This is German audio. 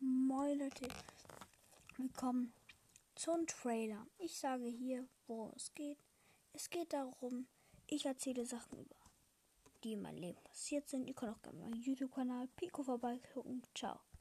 Moin Leute, willkommen zum Trailer. Ich sage hier, worum es geht. Es geht darum, ich erzähle Sachen über, die in meinem Leben passiert sind. Ihr könnt auch gerne meinen YouTube-Kanal Pico vorbeigucken. Ciao.